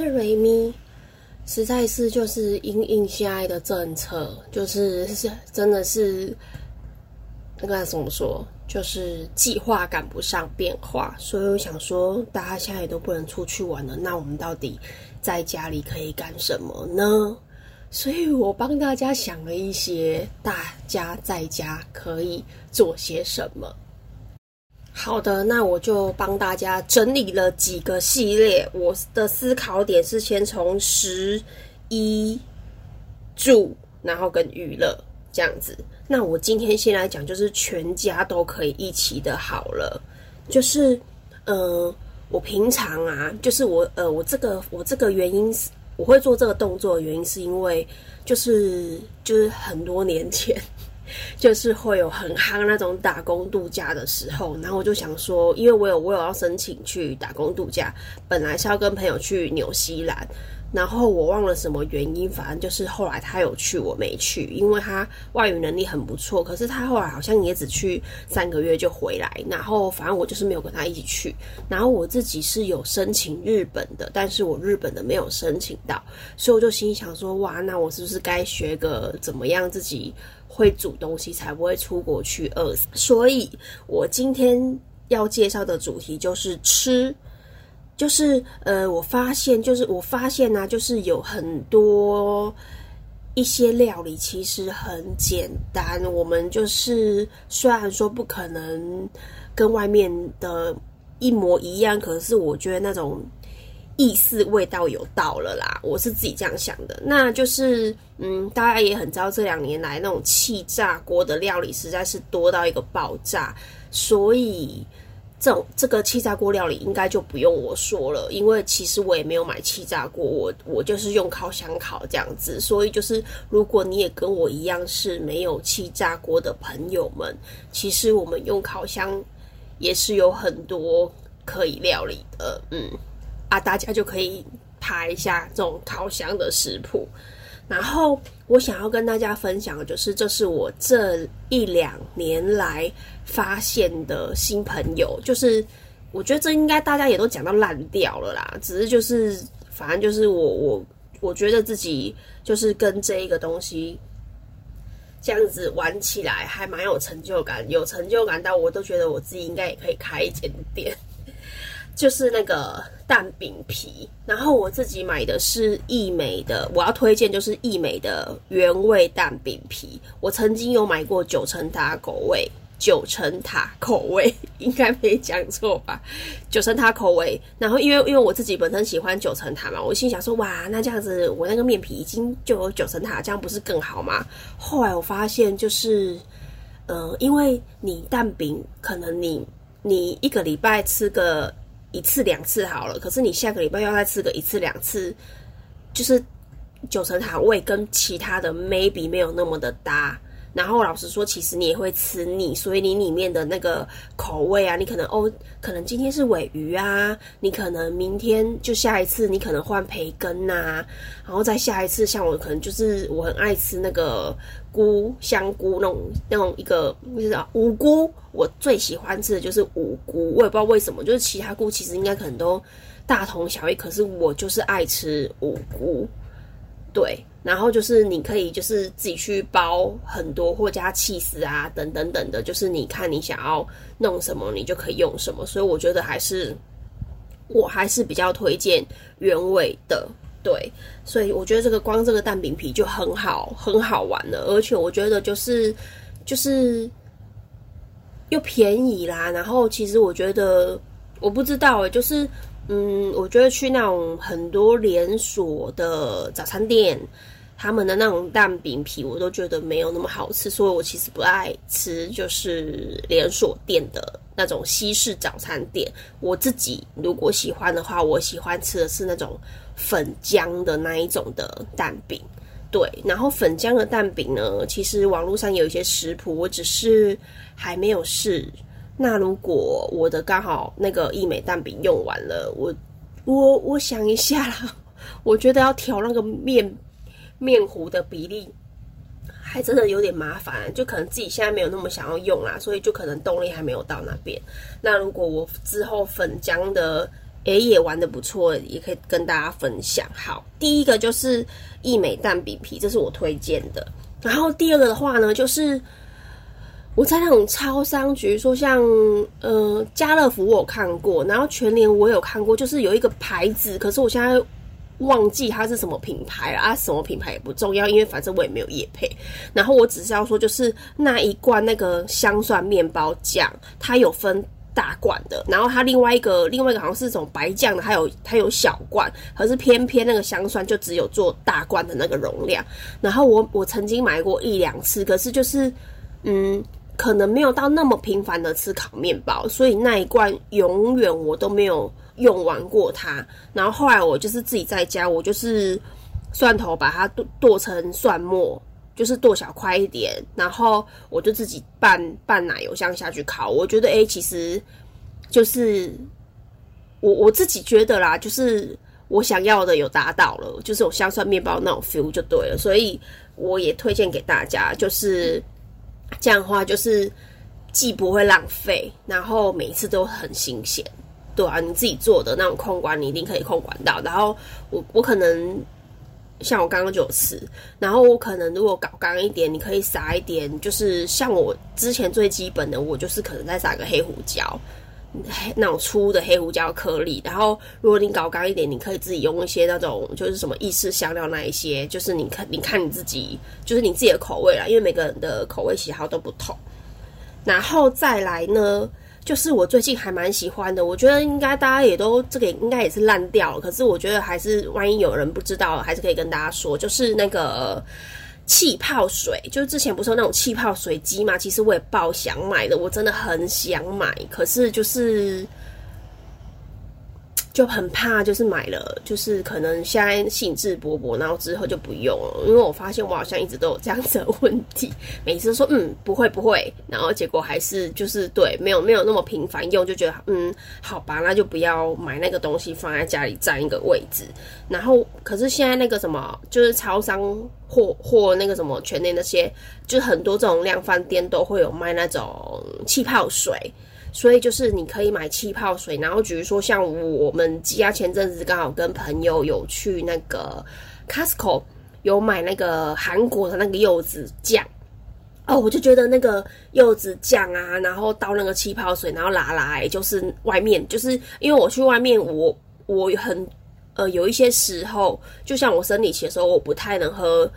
是瑞咪。实在是就是因应现在的政策，就是是真的是那个怎么说，就是计划赶不上变化，所以我想说，大家现在也都不能出去玩了，那我们到底在家里可以干什么呢？所以我帮大家想了一些，大家在家可以做些什么。好的，那我就帮大家整理了几个系列。我的思考点是先从十一、住，然后跟娱乐这样子。那我今天先来讲，就是全家都可以一起的。好了，就是，嗯，我平常啊，就是我，呃，我这个，我这个原因是，我会做这个动作的原因，是因为，就是，就是很多年前。就是会有很夯那种打工度假的时候，然后我就想说，因为我有我有要申请去打工度假，本来是要跟朋友去纽西兰，然后我忘了什么原因，反正就是后来他有去，我没去，因为他外语能力很不错，可是他后来好像也只去三个月就回来，然后反正我就是没有跟他一起去，然后我自己是有申请日本的，但是我日本的没有申请到，所以我就心想说，哇，那我是不是该学个怎么样自己？会煮东西才不会出国去饿死，所以我今天要介绍的主题就是吃，就是呃，我发现就是我发现呢，就是有很多一些料理其实很简单，我们就是虽然说不可能跟外面的一模一样，可是我觉得那种。意思味道有到了啦，我是自己这样想的。那就是，嗯，大家也很知道，这两年来那种气炸锅的料理实在是多到一个爆炸，所以这种这个气炸锅料理应该就不用我说了，因为其实我也没有买气炸锅，我我就是用烤箱烤这样子。所以就是，如果你也跟我一样是没有气炸锅的朋友们，其实我们用烤箱也是有很多可以料理的，嗯。啊，大家就可以拍一下这种烤箱的食谱。然后我想要跟大家分享的就是，这是我这一两年来发现的新朋友。就是我觉得这应该大家也都讲到烂掉了啦，只是就是反正就是我我我觉得自己就是跟这一个东西这样子玩起来还蛮有成就感，有成就感到我都觉得我自己应该也可以开一间店。就是那个蛋饼皮，然后我自己买的是益美的，我要推荐就是益美的原味蛋饼皮。我曾经有买过九层塔口味，九层塔口味 应该没讲错吧？九层塔口味。然后因为因为我自己本身喜欢九层塔嘛，我心想说哇，那这样子我那个面皮已经就有九层塔，这样不是更好吗？后来我发现就是，嗯，因为你蛋饼可能你你一个礼拜吃个。一次两次好了，可是你下个礼拜要再吃个一次两次，就是九层塔味跟其他的 maybe 没有那么的搭。然后老实说，其实你也会吃腻，所以你里面的那个口味啊，你可能哦，可能今天是尾鱼啊，你可能明天就下一次你可能换培根呐，然后再下一次像我可能就是我很爱吃那个菇香菇那种那种一个就是啊五菇，我最喜欢吃的就是五菇，我也不知道为什么，就是其他菇其实应该可能都大同小异，可是我就是爱吃五菇，对。然后就是你可以就是自己去包很多或加气丝啊等等等的，就是你看你想要弄什么，你就可以用什么。所以我觉得还是我还是比较推荐原味的，对。所以我觉得这个光这个蛋饼皮就很好，很好玩了，而且我觉得就是就是又便宜啦。然后其实我觉得我不知道诶，就是。嗯，我觉得去那种很多连锁的早餐店，他们的那种蛋饼皮，我都觉得没有那么好吃，所以我其实不爱吃，就是连锁店的那种西式早餐店。我自己如果喜欢的话，我喜欢吃的是那种粉浆的那一种的蛋饼。对，然后粉浆的蛋饼呢，其实网络上有一些食谱，我只是还没有试。那如果我的刚好那个益美蛋饼用完了，我我我想一下啦，我觉得要调那个面面糊的比例，还真的有点麻烦，就可能自己现在没有那么想要用啦，所以就可能动力还没有到那边。那如果我之后粉浆的诶也玩的不错，也可以跟大家分享。好，第一个就是益美蛋饼皮，这是我推荐的。然后第二个的话呢，就是我在那种超商，比如说像呃家乐福我有看过，然后全联我有看过，就是有一个牌子，可是我现在忘记它是什么品牌了啊，什么品牌也不重要，因为反正我也没有夜配。然后我只是要说，就是那一罐那个香蒜面包酱，它有分。大罐的，然后它另外一个另外一个好像是种白酱的，还有它有小罐，可是偏偏那个香酸就只有做大罐的那个容量。然后我我曾经买过一两次，可是就是嗯，可能没有到那么频繁的吃烤面包，所以那一罐永远我都没有用完过它。然后后来我就是自己在家，我就是蒜头把它剁剁成蒜末。就是剁小块一点，然后我就自己拌拌奶油酱下去烤。我觉得，哎，其实就是我我自己觉得啦，就是我想要的有达到了，就是有香蒜面包那种 feel 就对了。所以我也推荐给大家，就是这样的话，就是既不会浪费，然后每一次都很新鲜。对啊，你自己做的那种控管，你一定可以控管到。然后我我可能。像我刚刚就有吃，然后我可能如果搞干一点，你可以撒一点，就是像我之前最基本的，我就是可能再撒个黑胡椒，那种粗的黑胡椒颗粒。然后如果你搞干一点，你可以自己用一些那种就是什么意式香料那一些，就是你看你看你自己，就是你自己的口味啦，因为每个人的口味喜好都不同。然后再来呢？就是我最近还蛮喜欢的，我觉得应该大家也都这个应该也是烂掉了，可是我觉得还是万一有人不知道，还是可以跟大家说，就是那个气泡水，就是之前不是有那种气泡水机嘛，其实我也爆想买的，我真的很想买，可是就是。就很怕，就是买了，就是可能现在兴致勃勃，然后之后就不用了。因为我发现我好像一直都有这样子的问题，每次说嗯不会不会，然后结果还是就是对没有没有那么频繁用，就觉得嗯好吧，那就不要买那个东西放在家里占一个位置。然后可是现在那个什么，就是超商或或那个什么全年那些，就很多这种量贩店都会有卖那种气泡水。所以就是你可以买气泡水，然后比如说像我们家前阵子刚好跟朋友有去那个 Costco 有买那个韩国的那个柚子酱，哦，我就觉得那个柚子酱啊，然后倒那个气泡水，然后拿来就是外面，就是因为我去外面，我我很呃有一些时候，就像我生理期的时候，我不太能喝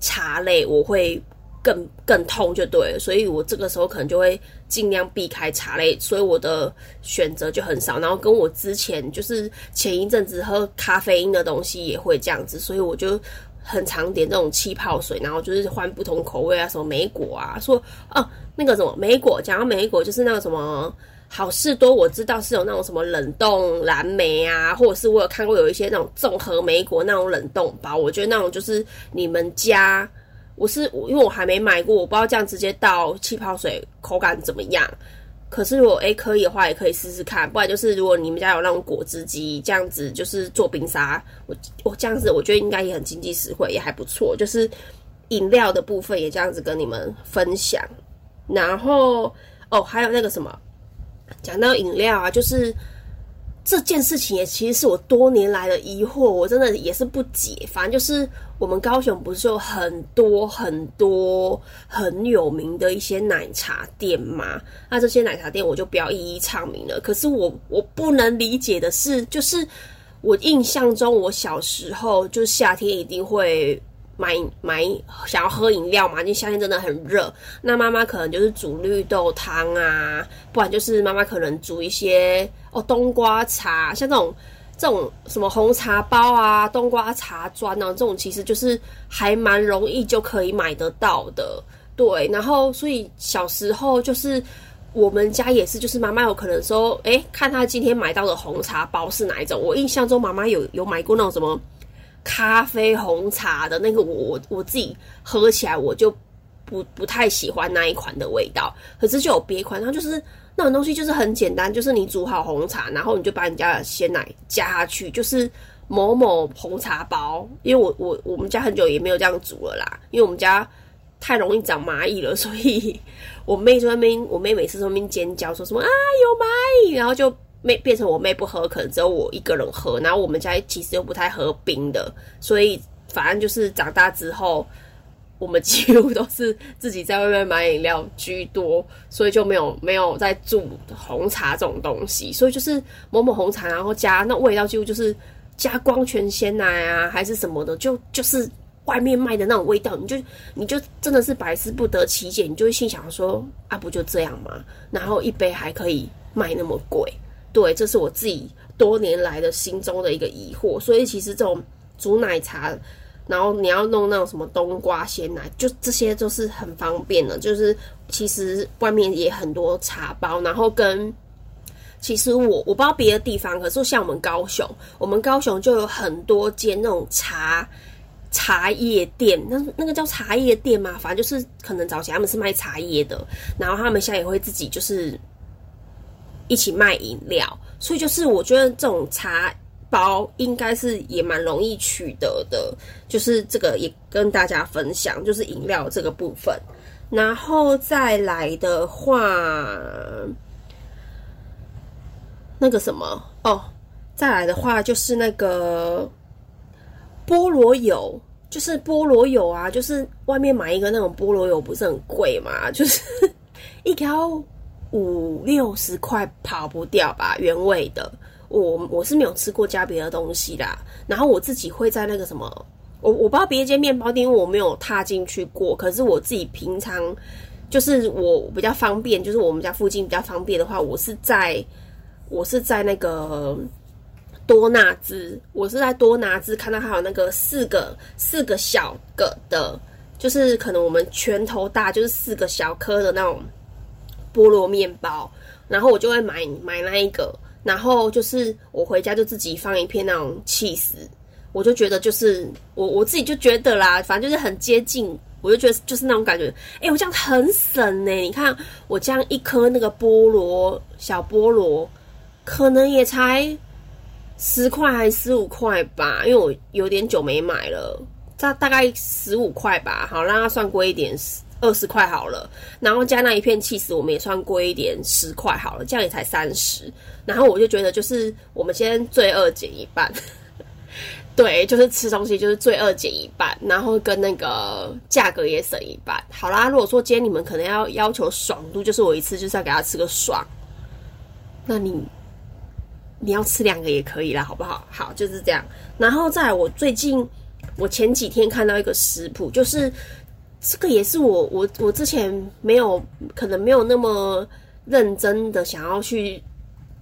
茶类，我会。更更痛就对，所以我这个时候可能就会尽量避开茶类，所以我的选择就很少。然后跟我之前就是前一阵子喝咖啡因的东西也会这样子，所以我就很常点这种气泡水，然后就是换不同口味啊，什么莓果啊，说哦那个什么莓果，讲到莓果就是那个什么好事多，我知道是有那种什么冷冻蓝莓啊，或者是我有看过有一些那种综合莓果那种冷冻包，我觉得那种就是你们家。我是因为我还没买过，我不知道这样直接倒气泡水口感怎么样。可是如果诶可以的话，也可以试试看。不然就是如果你们家有那种果汁机，这样子就是做冰沙，我我这样子我觉得应该也很经济实惠，也还不错。就是饮料的部分也这样子跟你们分享。然后哦，还有那个什么，讲到饮料啊，就是。这件事情也其实是我多年来的疑惑，我真的也是不解。反正就是我们高雄不是有很多很多很有名的一些奶茶店吗？那这些奶茶店我就不要一一唱名了。可是我我不能理解的是，就是我印象中我小时候就夏天一定会。买买想要喝饮料嘛？因为夏天真的很热，那妈妈可能就是煮绿豆汤啊，不然就是妈妈可能煮一些哦冬瓜茶，像这种这种什么红茶包啊、冬瓜茶砖啊，这种其实就是还蛮容易就可以买得到的。对，然后所以小时候就是我们家也是，就是妈妈有可能说，哎，看她今天买到的红茶包是哪一种。我印象中妈妈有有买过那种什么。咖啡红茶的那个，我我我自己喝起来我就不不太喜欢那一款的味道。可是就有别款，它就是那种东西就是很简单，就是你煮好红茶，然后你就把你家的鲜奶加下去，就是某某红茶包。因为我我我们家很久也没有这样煮了啦，因为我们家太容易长蚂蚁了，所以 我妹在那边，我妹每次在那边尖叫说什么啊有蚂蚁，然后就妹变成我妹不喝，可能只有我一个人喝。然后我们家其实又不太喝冰的，所以反正就是长大之后，我们几乎都是自己在外面买饮料居多，所以就没有没有在煮红茶这种东西。所以就是某某红茶，然后加那味道几乎就是加光泉鲜奶啊，还是什么的，就就是外面卖的那种味道，你就你就真的是百思不得其解，你就会心想说啊，不就这样吗？然后一杯还可以卖那么贵。对，这是我自己多年来的心中的一个疑惑。所以其实这种煮奶茶，然后你要弄那种什么冬瓜鲜奶，就这些都是很方便的。就是其实外面也很多茶包，然后跟其实我我不知道别的地方，可是像我们高雄，我们高雄就有很多间那种茶茶叶店，那那个叫茶叶店嘛，反正就是可能早前他们是卖茶叶的，然后他们现在也会自己就是。一起卖饮料，所以就是我觉得这种茶包应该是也蛮容易取得的，就是这个也跟大家分享，就是饮料这个部分。然后再来的话，那个什么哦，再来的话就是那个菠萝油，就是菠萝油啊，就是外面买一个那种菠萝油不是很贵嘛，就是 一条。五六十块跑不掉吧，原味的。我我是没有吃过加别的东西啦。然后我自己会在那个什么，我我不知道别间面包店，因为我没有踏进去过。可是我自己平常就是我比较方便，就是我们家附近比较方便的话，我是在我是在那个多纳兹，我是在多纳兹看到还有那个四个四个小个的，就是可能我们拳头大，就是四个小颗的那种。菠萝面包，然后我就会买买那一个，然后就是我回家就自己放一片那种气死，我就觉得就是我我自己就觉得啦，反正就是很接近，我就觉得就是那种感觉，哎，我这样很省呢。你看我这样一颗那个菠萝小菠萝，可能也才十块还是十五块吧，因为我有点久没买了，大大概十五块吧，好让它算贵一点。二十块好了，然后加那一片气死，我们也算贵一点，十块好了，这样也才三十。然后我就觉得，就是我们先罪恶减一半，对，就是吃东西就是罪恶减一半，然后跟那个价格也省一半。好啦，如果说今天你们可能要要求爽度，就是我一次就是要给他吃个爽，那你你要吃两个也可以啦，好不好？好，就是这样。然后在我最近，我前几天看到一个食谱，就是。这个也是我我我之前没有可能没有那么认真的想要去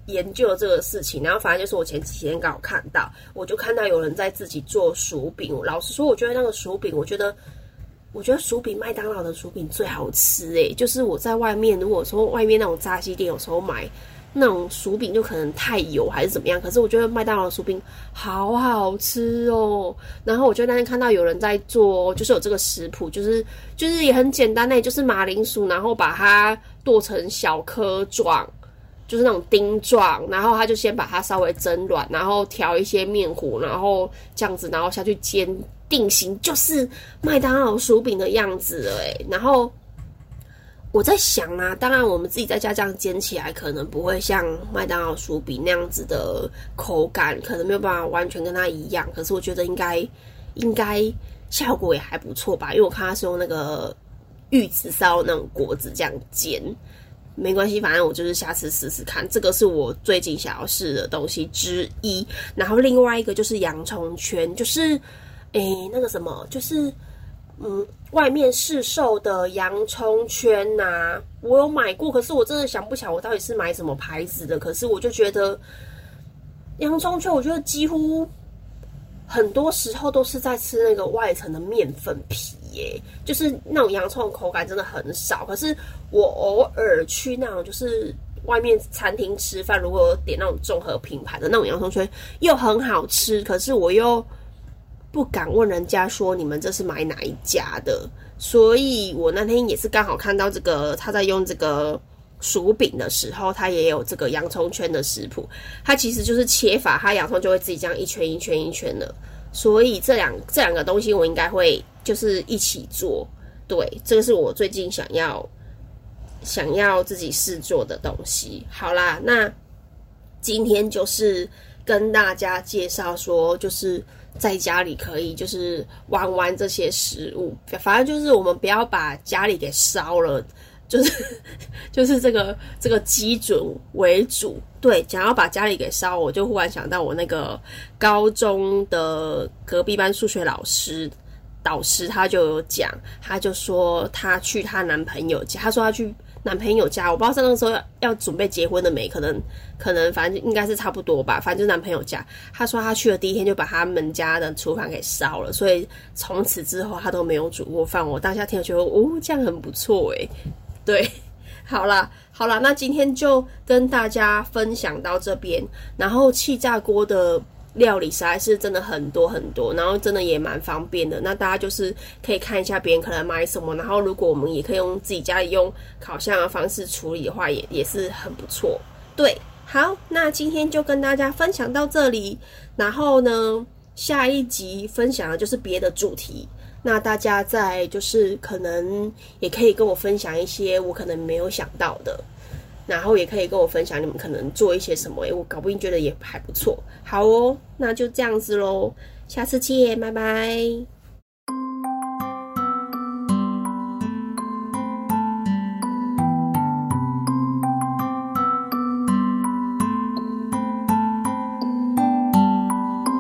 研究这个事情，然后反正就是我前几天刚好看到，我就看到有人在自己做薯饼。老实说，我觉得那个薯饼，我觉得我觉得薯饼麦当劳的薯饼最好吃诶，就是我在外面如果说外面那种炸鸡店有时候买。那种薯饼就可能太油还是怎么样，可是我觉得麦当劳薯饼好好吃哦。然后我就那天看到有人在做，就是有这个食谱，就是就是也很简单呢，就是马铃薯，然后把它剁成小颗状，就是那种丁状，然后他就先把它稍微蒸软，然后调一些面糊，然后这样子，然后下去煎，定型就是麦当劳薯饼的样子哎，然后。我在想啊，当然我们自己在家这样煎起来，可能不会像麦当劳薯饼那样子的口感，可能没有办法完全跟它一样。可是我觉得应该应该效果也还不错吧，因为我看它是用那个玉子烧那种果子这样煎，没关系，反正我就是下次试试看。这个是我最近想要试的东西之一。然后另外一个就是洋葱圈，就是诶那个什么，就是嗯。外面市售的洋葱圈呐，我有买过，可是我真的想不起来我到底是买什么牌子的。可是我就觉得洋葱圈，我觉得几乎很多时候都是在吃那个外层的面粉皮耶，就是那种洋葱口感真的很少。可是我偶尔去那种就是外面餐厅吃饭，如果点那种综合品牌的那种洋葱圈，又很好吃，可是我又。不敢问人家说你们这是买哪一家的，所以我那天也是刚好看到这个他在用这个薯饼的时候，他也有这个洋葱圈的食谱。他其实就是切法，他洋葱就会自己这样一圈一圈一圈的。所以这两这两个东西我应该会就是一起做。对，这个是我最近想要想要自己试做的东西。好啦，那今天就是跟大家介绍说，就是在家里可以就是玩玩这些食物，反正就是我们不要把家里给烧了。就是 就是这个这个基准为主，对，想要把家里给烧，我就忽然想到我那个高中的隔壁班数学老师导师，他就有讲，他就说他去她男朋友家，他说他去男朋友家，我不知道在那个时候要要准备结婚的没，可能可能反正应该是差不多吧，反正就男朋友家，他说他去了第一天就把他们家的厨房给烧了，所以从此之后他都没有煮过饭。我当下听了觉得哦，这样很不错诶。对，好啦，好啦，那今天就跟大家分享到这边。然后气炸锅的料理实在是真的很多很多，然后真的也蛮方便的。那大家就是可以看一下别人可能买什么，然后如果我们也可以用自己家里用烤箱的方式处理的话，也也是很不错。对，好，那今天就跟大家分享到这里。然后呢，下一集分享的就是别的主题。那大家在就是可能也可以跟我分享一些我可能没有想到的，然后也可以跟我分享你们可能做一些什么，诶，我搞不定觉得也还不错。好哦，那就这样子喽，下次见，拜拜。